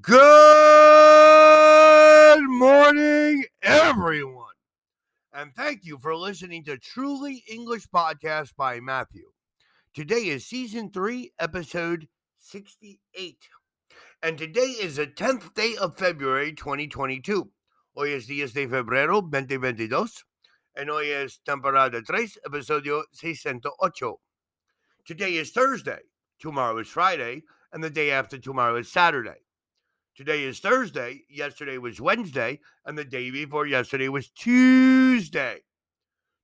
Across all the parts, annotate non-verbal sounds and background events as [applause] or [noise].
Good morning, everyone. And thank you for listening to Truly English Podcast by Matthew. Today is season three, episode 68. And today is the 10th day of February 2022. Hoy es 10 de febrero 2022. And hoy es temporada 3, episodio 68. Today is Thursday. Tomorrow is Friday. And the day after tomorrow is Saturday. Today is Thursday. Yesterday was Wednesday. And the day before yesterday was Tuesday.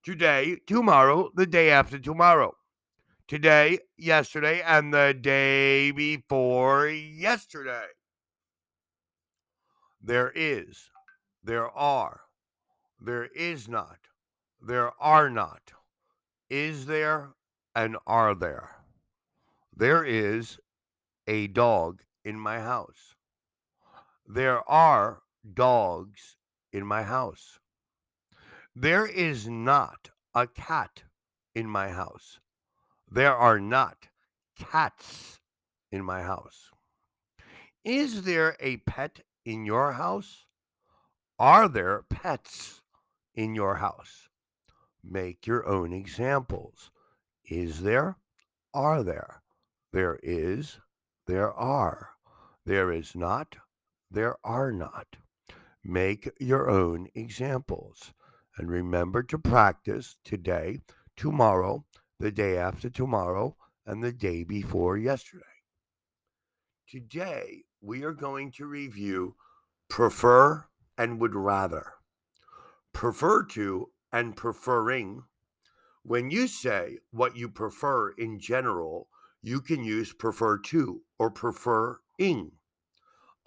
Today, tomorrow, the day after tomorrow. Today, yesterday, and the day before yesterday. There is, there are, there is not, there are not, is there, and are there. There is a dog in my house. There are dogs in my house. There is not a cat in my house. There are not cats in my house. Is there a pet in your house? Are there pets in your house? Make your own examples. Is there? Are there? There is. There are. There is not there are not. Make your own examples. And remember to practice today, tomorrow, the day after tomorrow, and the day before yesterday. Today, we are going to review prefer and would rather. Prefer to and preferring. When you say what you prefer in general, you can use prefer to or preferring.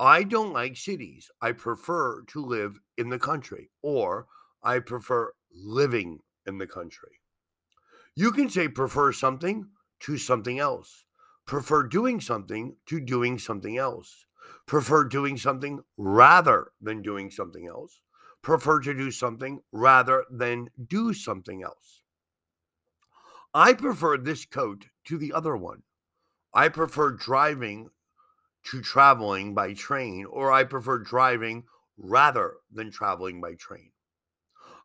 I don't like cities. I prefer to live in the country, or I prefer living in the country. You can say prefer something to something else, prefer doing something to doing something else, prefer doing something rather than doing something else, prefer to do something rather than do something else. I prefer this coat to the other one. I prefer driving to traveling by train, or I prefer driving rather than traveling by train.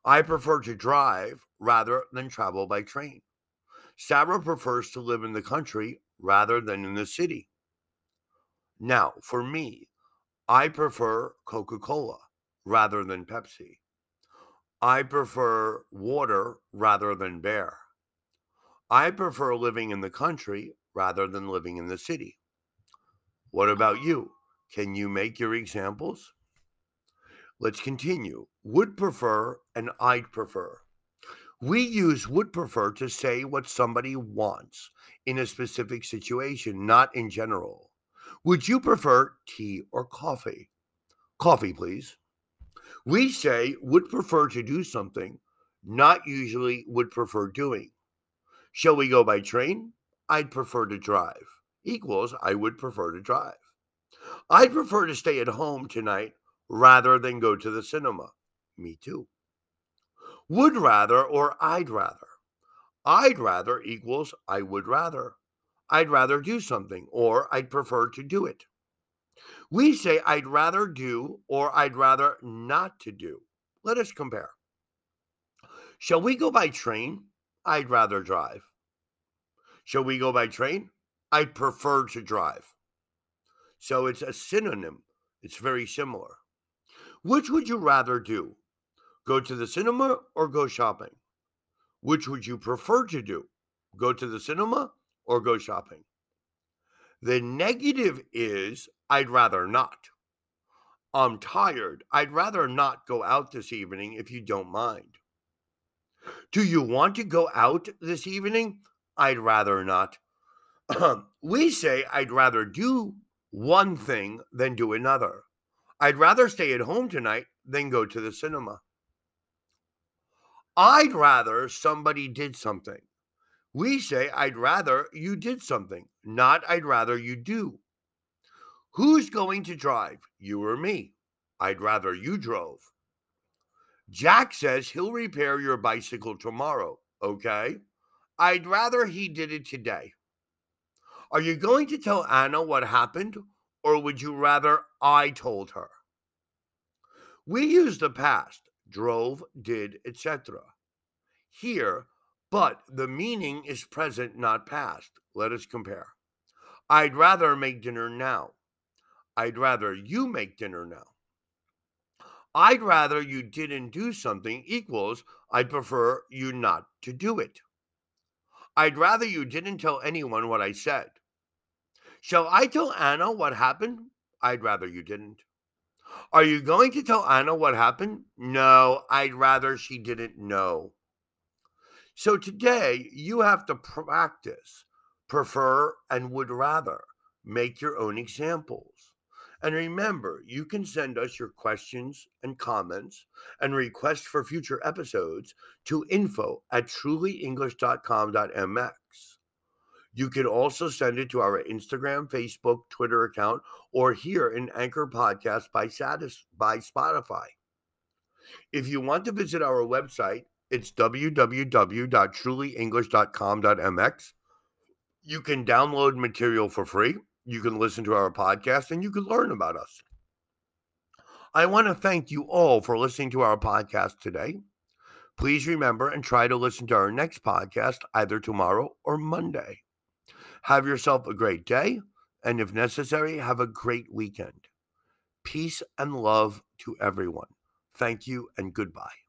I prefer to drive rather than travel by train. Sarah prefers to live in the country rather than in the city. Now, for me, I prefer Coca Cola rather than Pepsi. I prefer water rather than bear. I prefer living in the country rather than living in the city. What about you? Can you make your examples? Let's continue. Would prefer and I'd prefer. We use would prefer to say what somebody wants in a specific situation, not in general. Would you prefer tea or coffee? Coffee, please. We say would prefer to do something, not usually would prefer doing. Shall we go by train? I'd prefer to drive equals I would prefer to drive. I'd prefer to stay at home tonight rather than go to the cinema. Me too. Would rather or I'd rather. I'd rather equals I would rather. I'd rather do something or I'd prefer to do it. We say I'd rather do or I'd rather not to do. Let us compare. Shall we go by train? I'd rather drive. Shall we go by train? I prefer to drive. So it's a synonym. It's very similar. Which would you rather do? Go to the cinema or go shopping? Which would you prefer to do? Go to the cinema or go shopping? The negative is I'd rather not. I'm tired. I'd rather not go out this evening if you don't mind. Do you want to go out this evening? I'd rather not. [clears throat] we say, I'd rather do one thing than do another. I'd rather stay at home tonight than go to the cinema. I'd rather somebody did something. We say, I'd rather you did something, not I'd rather you do. Who's going to drive, you or me? I'd rather you drove. Jack says he'll repair your bicycle tomorrow. Okay. I'd rather he did it today. Are you going to tell Anna what happened, or would you rather I told her? We use the past drove, did, etc. Here, but the meaning is present, not past. Let us compare. I'd rather make dinner now. I'd rather you make dinner now. I'd rather you didn't do something equals I'd prefer you not to do it. I'd rather you didn't tell anyone what I said. Shall I tell Anna what happened? I'd rather you didn't. Are you going to tell Anna what happened? No, I'd rather she didn't know. So today you have to practice, prefer, and would rather. Make your own examples. And remember, you can send us your questions and comments and requests for future episodes to info at trulyenglish.com.mx. You can also send it to our Instagram, Facebook, Twitter account, or here in Anchor Podcast by, Satis- by Spotify. If you want to visit our website, it's www.trulyenglish.com.mx. You can download material for free. You can listen to our podcast and you can learn about us. I want to thank you all for listening to our podcast today. Please remember and try to listen to our next podcast either tomorrow or Monday. Have yourself a great day, and if necessary, have a great weekend. Peace and love to everyone. Thank you and goodbye.